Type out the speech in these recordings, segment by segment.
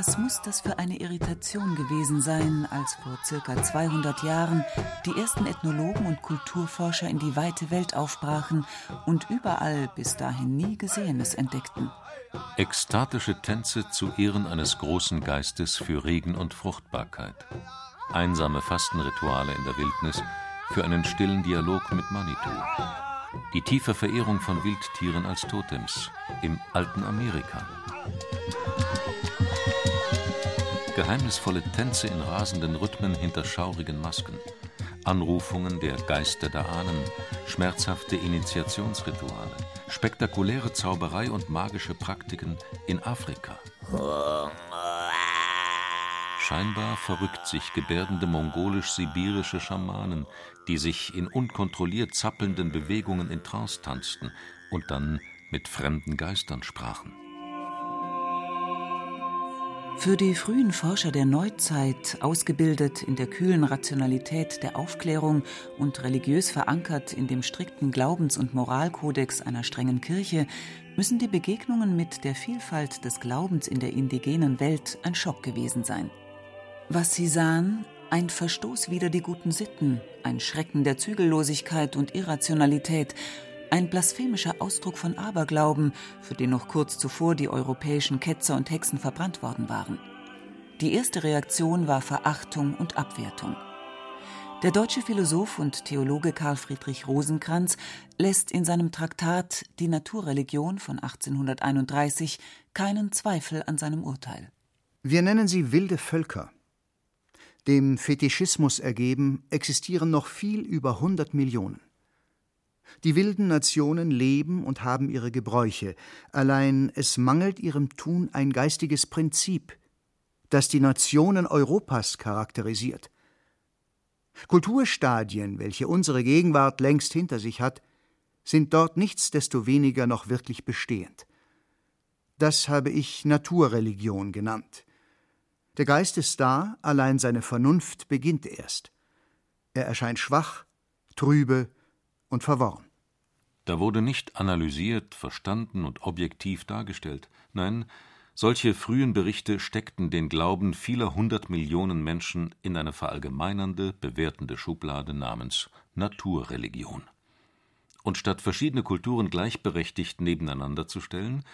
Was muss das für eine Irritation gewesen sein, als vor circa 200 Jahren die ersten Ethnologen und Kulturforscher in die weite Welt aufbrachen und überall bis dahin nie Gesehenes entdeckten? Ekstatische Tänze zu Ehren eines großen Geistes für Regen und Fruchtbarkeit. Einsame Fastenrituale in der Wildnis für einen stillen Dialog mit Manitou. Die tiefe Verehrung von Wildtieren als Totems im alten Amerika. Geheimnisvolle Tänze in rasenden Rhythmen hinter schaurigen Masken. Anrufungen der Geister der Ahnen, schmerzhafte Initiationsrituale, spektakuläre Zauberei und magische Praktiken in Afrika. Scheinbar verrückt sich gebärdende mongolisch-sibirische Schamanen, die sich in unkontrolliert zappelnden Bewegungen in Trance tanzten und dann mit fremden Geistern sprachen. Für die frühen Forscher der Neuzeit, ausgebildet in der kühlen Rationalität der Aufklärung und religiös verankert in dem strikten Glaubens- und Moralkodex einer strengen Kirche, müssen die Begegnungen mit der Vielfalt des Glaubens in der indigenen Welt ein Schock gewesen sein. Was sie sahen, ein Verstoß wider die guten Sitten, ein Schrecken der Zügellosigkeit und Irrationalität, ein blasphemischer Ausdruck von Aberglauben, für den noch kurz zuvor die europäischen Ketzer und Hexen verbrannt worden waren. Die erste Reaktion war Verachtung und Abwertung. Der deutsche Philosoph und Theologe Karl Friedrich Rosenkranz lässt in seinem Traktat Die Naturreligion von 1831 keinen Zweifel an seinem Urteil. Wir nennen sie wilde Völker. Dem Fetischismus ergeben existieren noch viel über 100 Millionen. Die wilden Nationen leben und haben ihre Gebräuche, allein es mangelt ihrem Tun ein geistiges Prinzip, das die Nationen Europas charakterisiert. Kulturstadien, welche unsere Gegenwart längst hinter sich hat, sind dort nichtsdestoweniger noch wirklich bestehend. Das habe ich Naturreligion genannt. Der Geist ist da, allein seine Vernunft beginnt erst. Er erscheint schwach, trübe und verworren. Da wurde nicht analysiert, verstanden und objektiv dargestellt. Nein, solche frühen Berichte steckten den Glauben vieler hundert Millionen Menschen in eine verallgemeinernde, bewertende Schublade namens Naturreligion. Und statt verschiedene Kulturen gleichberechtigt nebeneinander zu stellen,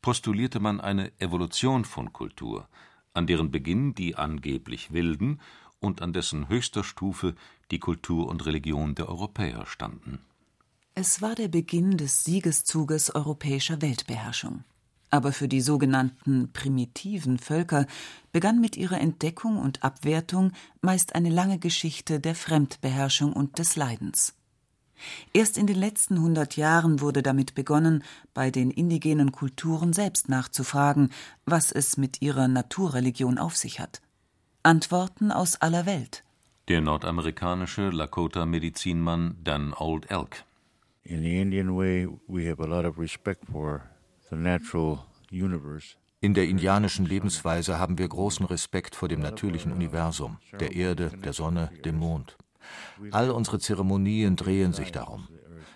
postulierte man eine Evolution von Kultur, an deren Beginn die angeblich Wilden und an dessen höchster Stufe die Kultur und Religion der Europäer standen. Es war der Beginn des Siegeszuges europäischer Weltbeherrschung. Aber für die sogenannten primitiven Völker begann mit ihrer Entdeckung und Abwertung meist eine lange Geschichte der Fremdbeherrschung und des Leidens. Erst in den letzten hundert Jahren wurde damit begonnen, bei den indigenen Kulturen selbst nachzufragen, was es mit ihrer Naturreligion auf sich hat. Antworten aus aller Welt. Der nordamerikanische Lakota-Medizinmann Dan Old Elk in the Indian way, we have a lot of respect for the natural universe. In der indianischen Lebensweise haben wir großen Respekt vor dem natürlichen Universum, der Erde, der Sonne, dem Mond. All unsere Zeremonien drehen sich darum.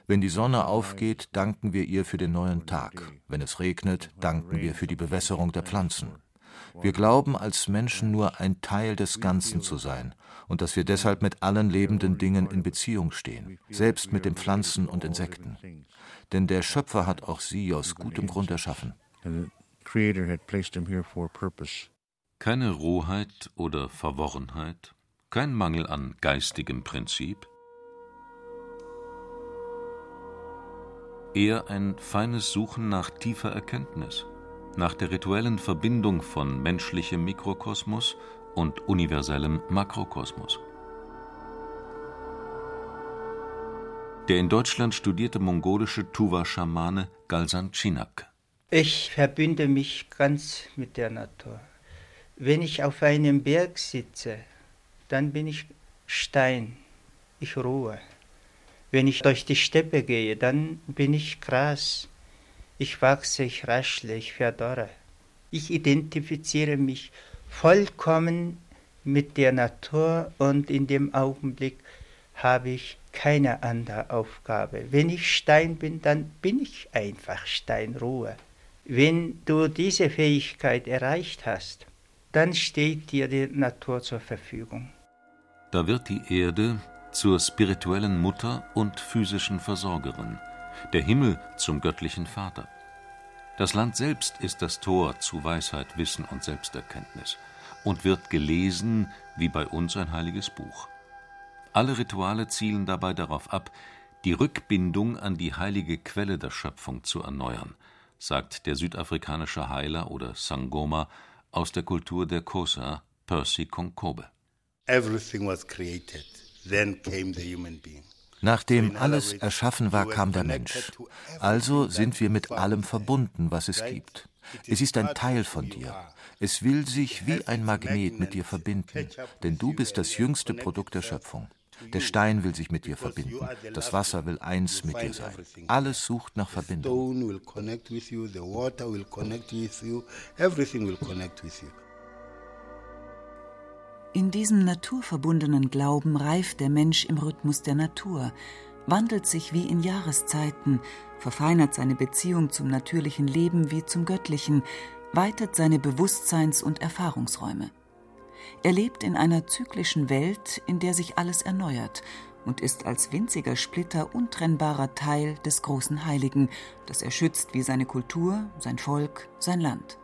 Wenn die Sonne aufgeht, danken wir ihr für den neuen Tag. Wenn es regnet, danken wir für die Bewässerung der Pflanzen. Wir glauben als Menschen nur ein Teil des Ganzen zu sein und dass wir deshalb mit allen lebenden Dingen in Beziehung stehen, selbst mit den Pflanzen und Insekten. Denn der Schöpfer hat auch sie aus gutem Grund erschaffen. Keine Rohheit oder Verworrenheit, kein Mangel an geistigem Prinzip, eher ein feines Suchen nach tiefer Erkenntnis, nach der rituellen Verbindung von menschlichem Mikrokosmos und universellem Makrokosmos. Der in Deutschland studierte mongolische Tuva-Schamane Galsan Chinak. Ich verbinde mich ganz mit der Natur. Wenn ich auf einem Berg sitze, dann bin ich Stein, ich ruhe. Wenn ich durch die Steppe gehe, dann bin ich Gras, ich wachse, ich raschle, ich verdorre. Ich identifiziere mich vollkommen mit der Natur und in dem Augenblick habe ich keine andere Aufgabe. Wenn ich Stein bin, dann bin ich einfach Steinruhe. Wenn du diese Fähigkeit erreicht hast, dann steht dir die Natur zur Verfügung. Da wird die Erde zur spirituellen Mutter und physischen Versorgerin, der Himmel zum göttlichen Vater. Das Land selbst ist das Tor zu Weisheit, Wissen und Selbsterkenntnis und wird gelesen wie bei uns ein heiliges Buch. Alle Rituale zielen dabei darauf ab, die Rückbindung an die heilige Quelle der Schöpfung zu erneuern, sagt der südafrikanische Heiler oder Sangoma aus der Kultur der Xhosa, Percy Konkobe. Everything was created, then came the human being. Nachdem alles erschaffen war, kam der Mensch. Also sind wir mit allem verbunden, was es gibt. Es ist ein Teil von dir. Es will sich wie ein Magnet mit dir verbinden, denn du bist das jüngste Produkt der Schöpfung. Der Stein will sich mit dir verbinden. Das Wasser will eins mit dir sein. Alles sucht nach Verbindung. In diesem naturverbundenen Glauben reift der Mensch im Rhythmus der Natur, wandelt sich wie in Jahreszeiten, verfeinert seine Beziehung zum natürlichen Leben wie zum göttlichen, weitet seine Bewusstseins- und Erfahrungsräume. Er lebt in einer zyklischen Welt, in der sich alles erneuert und ist als winziger Splitter untrennbarer Teil des großen Heiligen, das er schützt wie seine Kultur, sein Volk, sein Land.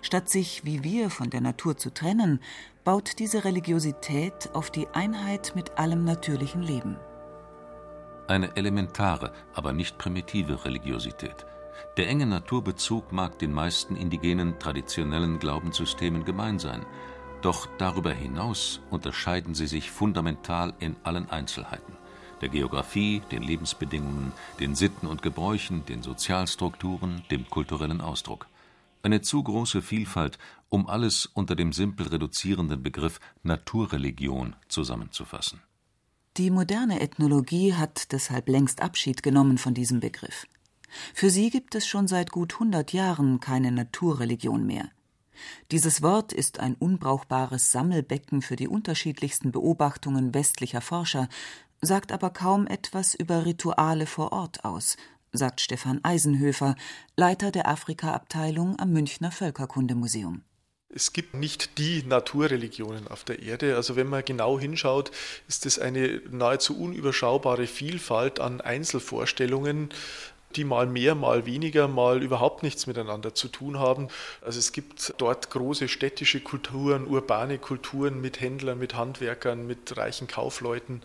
Statt sich wie wir von der Natur zu trennen, baut diese Religiosität auf die Einheit mit allem natürlichen Leben. Eine elementare, aber nicht primitive Religiosität. Der enge Naturbezug mag den meisten indigenen traditionellen Glaubenssystemen gemein sein, doch darüber hinaus unterscheiden sie sich fundamental in allen Einzelheiten der Geographie, den Lebensbedingungen, den Sitten und Gebräuchen, den Sozialstrukturen, dem kulturellen Ausdruck eine zu große Vielfalt, um alles unter dem simpel reduzierenden Begriff Naturreligion zusammenzufassen. Die moderne Ethnologie hat deshalb längst Abschied genommen von diesem Begriff. Für sie gibt es schon seit gut 100 Jahren keine Naturreligion mehr. Dieses Wort ist ein unbrauchbares Sammelbecken für die unterschiedlichsten Beobachtungen westlicher Forscher, sagt aber kaum etwas über Rituale vor Ort aus, sagt Stefan Eisenhöfer, Leiter der Afrika-Abteilung am Münchner Völkerkundemuseum. Es gibt nicht die Naturreligionen auf der Erde. Also wenn man genau hinschaut, ist es eine nahezu unüberschaubare Vielfalt an Einzelvorstellungen, die mal mehr, mal weniger, mal überhaupt nichts miteinander zu tun haben. Also es gibt dort große städtische Kulturen, urbane Kulturen mit Händlern, mit Handwerkern, mit reichen Kaufleuten,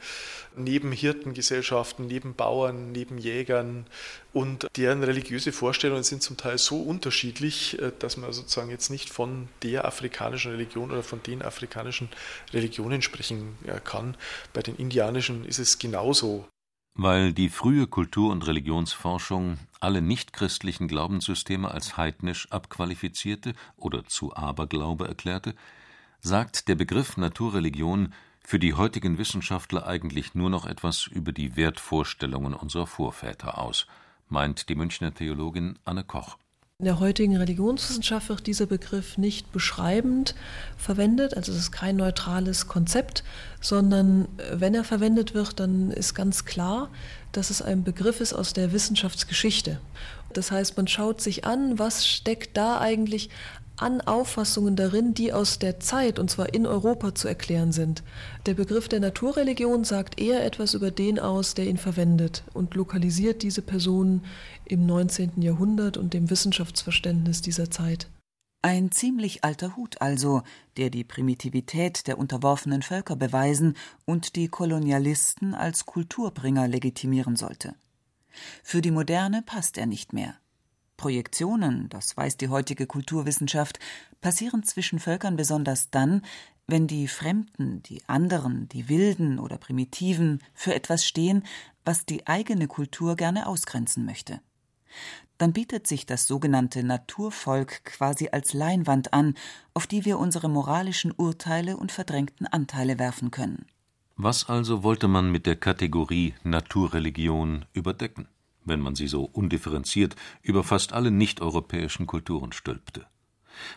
neben Hirtengesellschaften, neben Bauern, neben Jägern. Und deren religiöse Vorstellungen sind zum Teil so unterschiedlich, äh, dass man sozusagen jetzt nicht von der afrikanischen Religion oder von den afrikanischen Religionen sprechen äh, kann. Bei den indianischen ist es genauso. Weil die frühe Kultur- und Religionsforschung alle nichtchristlichen Glaubenssysteme als heidnisch abqualifizierte oder zu Aberglaube erklärte, sagt der Begriff Naturreligion für die heutigen Wissenschaftler eigentlich nur noch etwas über die Wertvorstellungen unserer Vorväter aus, meint die Münchner Theologin Anne Koch in der heutigen Religionswissenschaft wird dieser Begriff nicht beschreibend verwendet, also es ist kein neutrales Konzept, sondern äh, wenn er verwendet wird, dann ist ganz klar, dass es ein Begriff ist aus der Wissenschaftsgeschichte. Das heißt, man schaut sich an, was steckt da eigentlich an Auffassungen darin, die aus der Zeit, und zwar in Europa, zu erklären sind. Der Begriff der Naturreligion sagt eher etwas über den aus, der ihn verwendet und lokalisiert diese Person im 19. Jahrhundert und dem Wissenschaftsverständnis dieser Zeit. Ein ziemlich alter Hut also, der die Primitivität der unterworfenen Völker beweisen und die Kolonialisten als Kulturbringer legitimieren sollte. Für die Moderne passt er nicht mehr. Projektionen, das weiß die heutige Kulturwissenschaft, passieren zwischen Völkern besonders dann, wenn die Fremden, die anderen, die Wilden oder Primitiven für etwas stehen, was die eigene Kultur gerne ausgrenzen möchte. Dann bietet sich das sogenannte Naturvolk quasi als Leinwand an, auf die wir unsere moralischen Urteile und verdrängten Anteile werfen können. Was also wollte man mit der Kategorie Naturreligion überdecken? Wenn man sie so undifferenziert über fast alle nicht-europäischen Kulturen stülpte.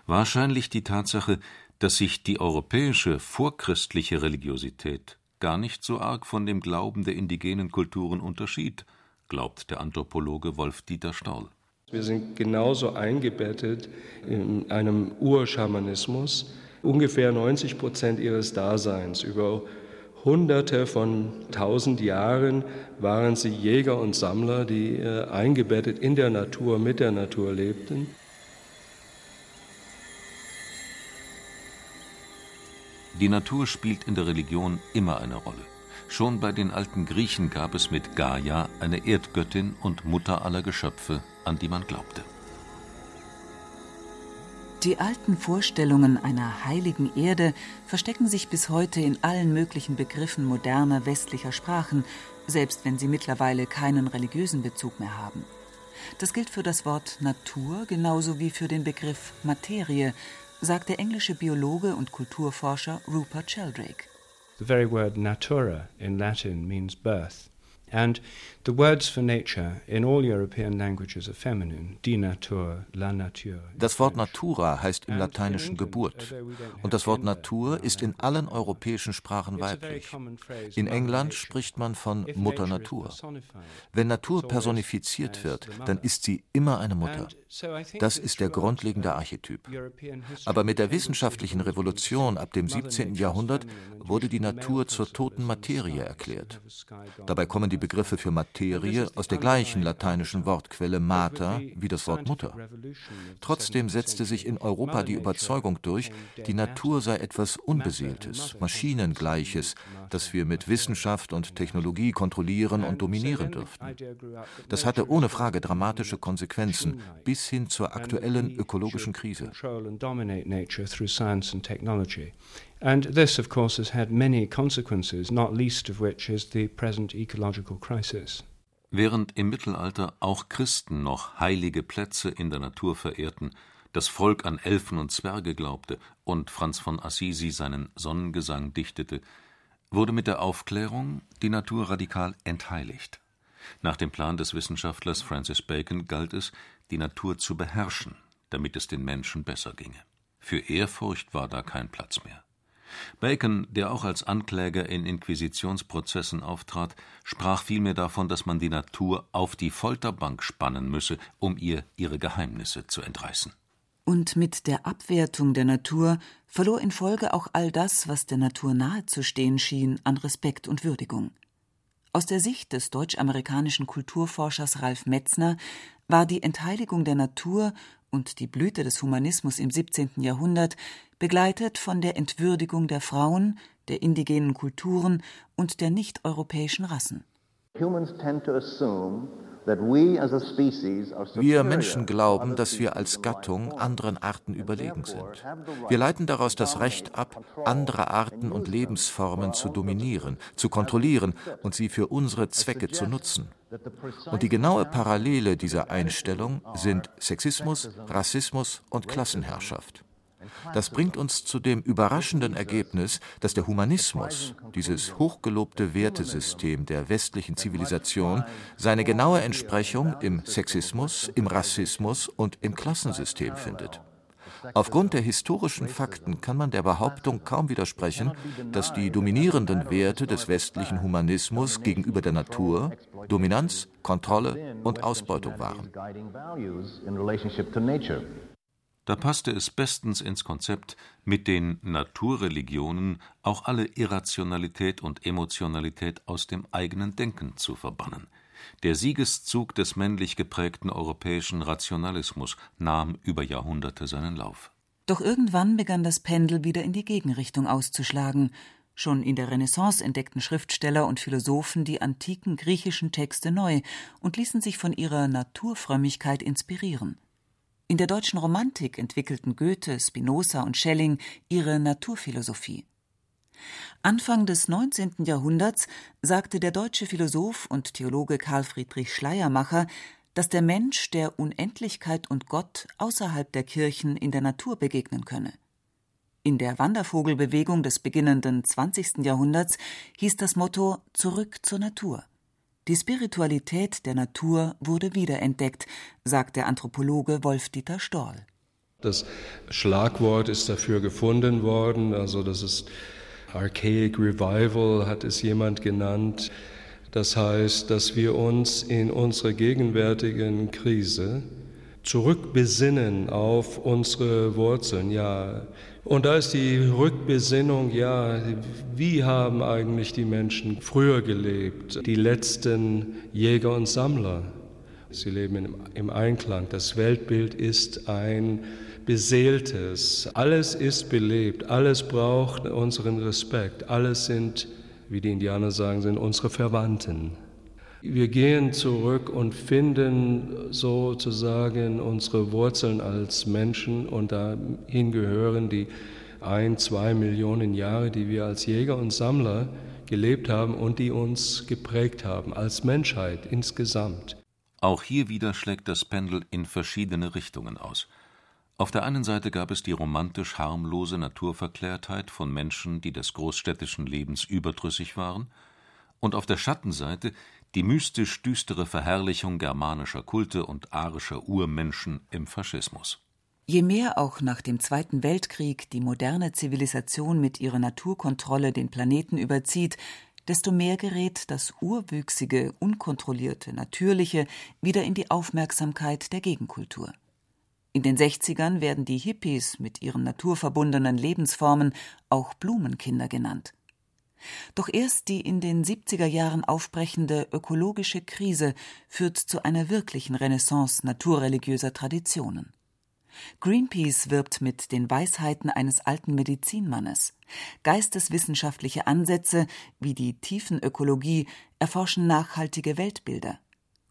Wahrscheinlich die Tatsache, dass sich die europäische vorchristliche Religiosität gar nicht so arg von dem Glauben der indigenen Kulturen unterschied, glaubt der Anthropologe Wolf-Dieter Staul. Wir sind genauso eingebettet in einem Urschamanismus. Ungefähr 90 Prozent ihres Daseins über Hunderte von tausend Jahren waren sie Jäger und Sammler, die äh, eingebettet in der Natur, mit der Natur lebten. Die Natur spielt in der Religion immer eine Rolle. Schon bei den alten Griechen gab es mit Gaia eine Erdgöttin und Mutter aller Geschöpfe, an die man glaubte. Die alten Vorstellungen einer heiligen Erde verstecken sich bis heute in allen möglichen Begriffen moderner westlicher Sprachen, selbst wenn sie mittlerweile keinen religiösen Bezug mehr haben. Das gilt für das Wort Natur genauso wie für den Begriff Materie, sagt der englische Biologe und Kulturforscher Rupert Sheldrake. The very word natura in Latin means birth. And the words for nature in all European languages are feminine, die Natur, la nature. Das Wort natura heißt im Lateinischen Geburt. Und das Wort Natur ist in allen europäischen Sprachen weiblich. In England spricht man von Mutter Natur. Wenn Natur personifiziert wird, dann ist sie immer eine Mutter. Das ist der grundlegende Archetyp. Aber mit der wissenschaftlichen Revolution ab dem 17. Jahrhundert wurde die Natur zur toten Materie erklärt. Dabei kommen die Begriffe für Materie aus der gleichen lateinischen Wortquelle mater wie das Wort Mutter. Trotzdem setzte sich in Europa die Überzeugung durch, die Natur sei etwas Unbeseeltes, Maschinengleiches, das wir mit Wissenschaft und Technologie kontrollieren und dominieren dürften. Das hatte ohne Frage dramatische Konsequenzen bis hin zur aktuellen ökologischen Krise. And this, of course, has had many consequences, not least of which is the present ecological crisis. Während im Mittelalter auch Christen noch heilige Plätze in der Natur verehrten, das Volk an Elfen und Zwerge glaubte und Franz von Assisi seinen Sonnengesang dichtete, wurde mit der Aufklärung die Natur radikal entheiligt. Nach dem Plan des Wissenschaftlers Francis Bacon galt es, die Natur zu beherrschen, damit es den Menschen besser ginge. Für Ehrfurcht war da kein Platz mehr. Bacon, der auch als Ankläger in Inquisitionsprozessen auftrat, sprach vielmehr davon, dass man die Natur auf die Folterbank spannen müsse, um ihr ihre Geheimnisse zu entreißen. Und mit der Abwertung der Natur verlor in Folge auch all das, was der Natur nahe zu stehen schien, an Respekt und Würdigung. Aus der Sicht des deutsch-amerikanischen Kulturforschers Ralf Metzner war die Entheiligung der Natur und die Blüte des Humanismus im 17. Jahrhundert begleitet von der Entwürdigung der Frauen, der indigenen Kulturen und der nicht-europäischen Rassen. Wir Menschen glauben, dass wir als Gattung anderen Arten überlegen sind. Wir leiten daraus das Recht ab, andere Arten und Lebensformen zu dominieren, zu kontrollieren und sie für unsere Zwecke zu nutzen. Und die genaue Parallele dieser Einstellung sind Sexismus, Rassismus und Klassenherrschaft. Das bringt uns zu dem überraschenden Ergebnis, dass der Humanismus, dieses hochgelobte Wertesystem der westlichen Zivilisation, seine genaue Entsprechung im Sexismus, im Rassismus und im Klassensystem findet. Aufgrund der historischen Fakten kann man der Behauptung kaum widersprechen, dass die dominierenden Werte des westlichen Humanismus gegenüber der Natur Dominanz, Kontrolle und Ausbeutung waren. Da passte es bestens ins Konzept, mit den Naturreligionen auch alle Irrationalität und Emotionalität aus dem eigenen Denken zu verbannen. Der Siegeszug des männlich geprägten europäischen Rationalismus nahm über Jahrhunderte seinen Lauf. Doch irgendwann begann das Pendel wieder in die Gegenrichtung auszuschlagen. Schon in der Renaissance entdeckten Schriftsteller und Philosophen die antiken griechischen Texte neu und ließen sich von ihrer Naturfrömmigkeit inspirieren. In der deutschen Romantik entwickelten Goethe, Spinoza und Schelling ihre Naturphilosophie. Anfang des 19. Jahrhunderts sagte der deutsche Philosoph und Theologe Karl Friedrich Schleiermacher, dass der Mensch der Unendlichkeit und Gott außerhalb der Kirchen in der Natur begegnen könne. In der Wandervogelbewegung des beginnenden 20. Jahrhunderts hieß das Motto Zurück zur Natur. Die Spiritualität der Natur wurde wiederentdeckt, sagt der Anthropologe Wolf-Dieter Storl. Das Schlagwort ist dafür gefunden worden, also das ist Archaic Revival, hat es jemand genannt. Das heißt, dass wir uns in unserer gegenwärtigen Krise zurückbesinnen auf unsere Wurzeln, ja, und da ist die Rückbesinnung, ja, wie haben eigentlich die Menschen früher gelebt? Die letzten Jäger und Sammler. Sie leben im Einklang. Das Weltbild ist ein beseeltes. Alles ist belebt. Alles braucht unseren Respekt. Alles sind, wie die Indianer sagen, sind unsere Verwandten. Wir gehen zurück und finden sozusagen unsere Wurzeln als Menschen und dahin gehören die ein, zwei Millionen Jahre, die wir als Jäger und Sammler gelebt haben und die uns geprägt haben als Menschheit insgesamt. Auch hier wieder schlägt das Pendel in verschiedene Richtungen aus. Auf der einen Seite gab es die romantisch harmlose Naturverklärtheit von Menschen, die des großstädtischen Lebens überdrüssig waren, und auf der Schattenseite die mystisch düstere Verherrlichung germanischer Kulte und arischer Urmenschen im Faschismus. Je mehr auch nach dem Zweiten Weltkrieg die moderne Zivilisation mit ihrer Naturkontrolle den Planeten überzieht, desto mehr gerät das urwüchsige, unkontrollierte, natürliche wieder in die Aufmerksamkeit der Gegenkultur. In den 60ern werden die Hippies mit ihren naturverbundenen Lebensformen auch Blumenkinder genannt. Doch erst die in den 70er Jahren aufbrechende ökologische Krise führt zu einer wirklichen Renaissance naturreligiöser Traditionen. Greenpeace wirbt mit den Weisheiten eines alten Medizinmannes. Geisteswissenschaftliche Ansätze wie die Tiefenökologie erforschen nachhaltige Weltbilder.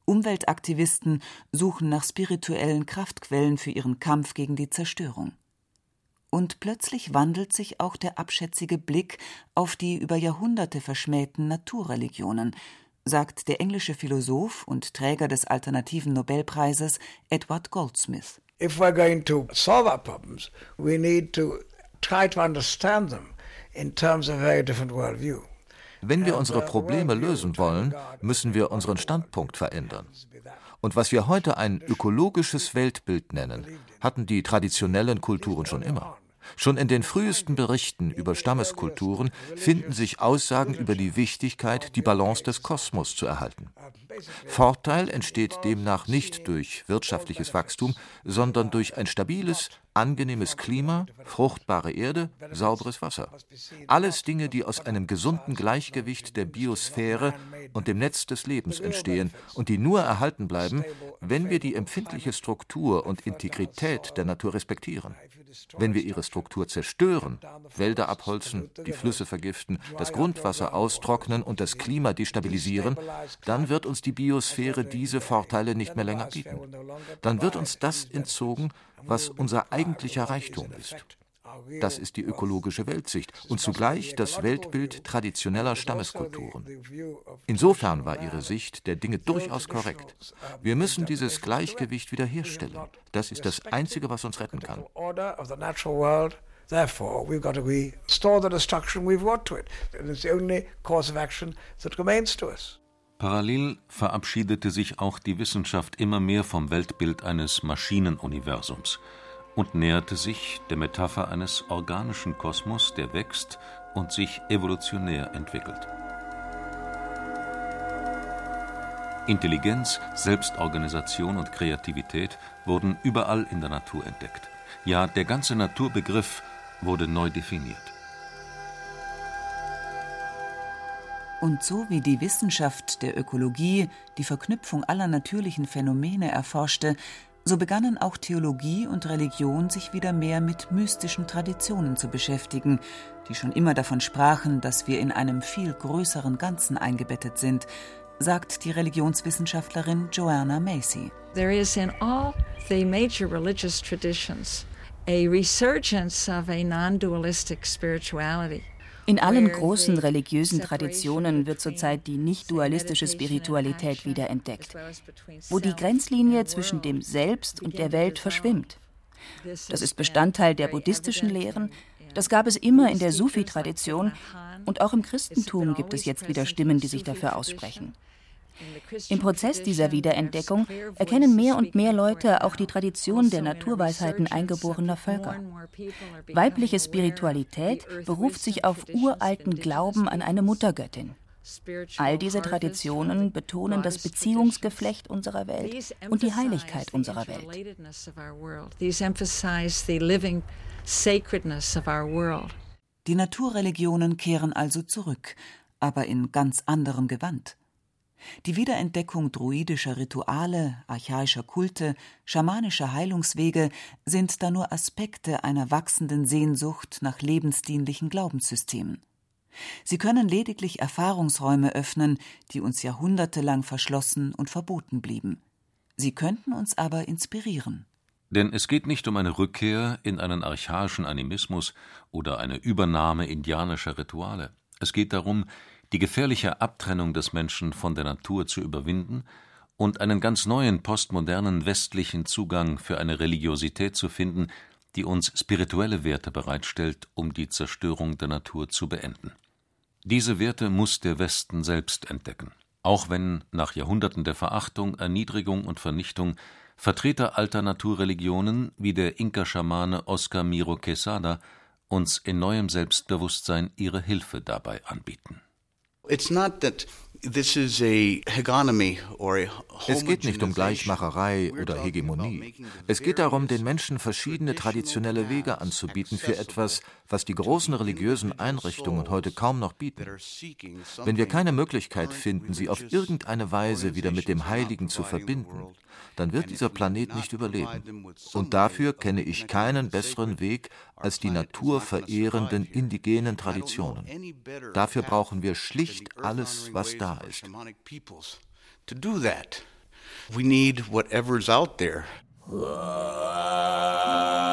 Umweltaktivisten suchen nach spirituellen Kraftquellen für ihren Kampf gegen die Zerstörung und plötzlich wandelt sich auch der abschätzige Blick auf die über Jahrhunderte verschmähten Naturreligionen, sagt der englische Philosoph und Träger des alternativen Nobelpreises Edward Goldsmith. If we're going to solve our problems, we need to try to understand them in terms of a very different worldview. Wenn wir unsere Probleme lösen wollen, müssen wir unseren Standpunkt verändern. Und was wir heute ein ökologisches Weltbild nennen, hatten die traditionellen Kulturen schon immer. Schon in den frühesten Berichten über Stammeskulturen finden sich Aussagen über die Wichtigkeit, die Balance des Kosmos zu erhalten. Vorteil entsteht demnach nicht durch wirtschaftliches Wachstum, sondern durch ein stabiles, angenehmes Klima, fruchtbare Erde, sauberes Wasser. Alles Dinge, die aus einem gesunden Gleichgewicht der Biosphäre und dem Netz des Lebens entstehen und die nur erhalten bleiben, wenn wir die empfindliche Struktur und Integrität der Natur respektieren. Wenn wir ihre Struktur zerstören, Wälder abholzen, die Flüsse vergiften, das Grundwasser austrocknen und das Klima destabilisieren, dann wird uns die Biosphäre diese Vorteile nicht mehr länger bieten. Dann wird uns das entzogen, was unser eigentlicher Reichtum ist. Das ist die ökologische Weltsicht und zugleich das Weltbild traditioneller Stammeskulturen. Insofern war ihre Sicht der Dinge durchaus korrekt. Wir müssen dieses Gleichgewicht wiederherstellen. Das ist das Einzige, was uns retten kann. Therefore, we've got to restore the destruction we've wrought to it. And it's the only course of action that remains to us. Parallel verabschiedete sich auch die Wissenschaft immer mehr vom Weltbild eines Maschinenuniversums und näherte sich der Metapher eines organischen Kosmos, der wächst und sich evolutionär entwickelt. Intelligenz, Selbstorganisation und Kreativität wurden überall in der Natur entdeckt. Ja, der ganze Naturbegriff wurde neu definiert. Und so wie die Wissenschaft der Ökologie die Verknüpfung aller natürlichen Phänomene erforschte, so begannen auch Theologie und Religion sich wieder mehr mit mystischen Traditionen zu beschäftigen, die schon immer davon sprachen, dass wir in einem viel größeren Ganzen eingebettet sind, sagt die Religionswissenschaftlerin Joanna Macy. There is in all the major religious traditions a resurgence of a non-dualistic spirituality. In allen großen religiösen Traditionen wird zurzeit die nicht-dualistische Spiritualität wiederentdeckt, wo die Grenzlinie zwischen dem Selbst und der Welt verschwimmt. Das ist Bestandteil der buddhistischen Lehren, das gab es immer in der Sufi-Tradition und auch im Christentum gibt es jetzt wieder Stimmen, die sich dafür aussprechen. Im Prozess dieser Wiederentdeckung erkennen mehr und mehr Leute auch die Tradition der Naturweisheiten eingeborener Völker. Weibliche Spiritualität beruft sich auf uralten Glauben an eine Muttergöttin. All diese Traditionen betonen das Beziehungsgeflecht unserer Welt und die Heiligkeit unserer Welt. Die Naturreligionen kehren also zurück, aber in ganz anderem Gewand. Die Wiederentdeckung druidischer Rituale, archaischer Kulte, schamanischer Heilungswege sind da nur Aspekte einer wachsenden Sehnsucht nach lebensdienlichen Glaubenssystemen. Sie können lediglich Erfahrungsräume öffnen, die uns jahrhundertelang verschlossen und verboten blieben. Sie könnten uns aber inspirieren. Denn es geht nicht um eine Rückkehr in einen archaischen Animismus oder eine Übernahme indianischer Rituale. Es geht darum, die gefährliche Abtrennung des Menschen von der Natur zu überwinden und einen ganz neuen postmodernen westlichen Zugang für eine Religiosität zu finden, die uns spirituelle Werte bereitstellt, um die Zerstörung der Natur zu beenden. Diese Werte muss der Westen selbst entdecken, auch wenn nach Jahrhunderten der Verachtung, Erniedrigung und Vernichtung Vertreter alter Naturreligionen wie der Inka-Schamane Oscar Miro Quesada uns in neuem Selbstbewusstsein ihre Hilfe dabei anbieten es geht nicht um Gleichmacherei oder Hegemonie. Es geht darum, den Menschen verschiedene traditionelle Wege anzubieten für etwas, was die großen religiösen Einrichtungen heute kaum noch bieten. Wenn wir keine Möglichkeit finden, sie auf irgendeine Weise wieder mit dem Heiligen zu verbinden, dann wird dieser Planet nicht überleben. Und dafür kenne ich keinen besseren Weg als die naturverehrenden indigenen Traditionen. Dafür brauchen wir schlicht alles, was da ist. We need whatever's out there.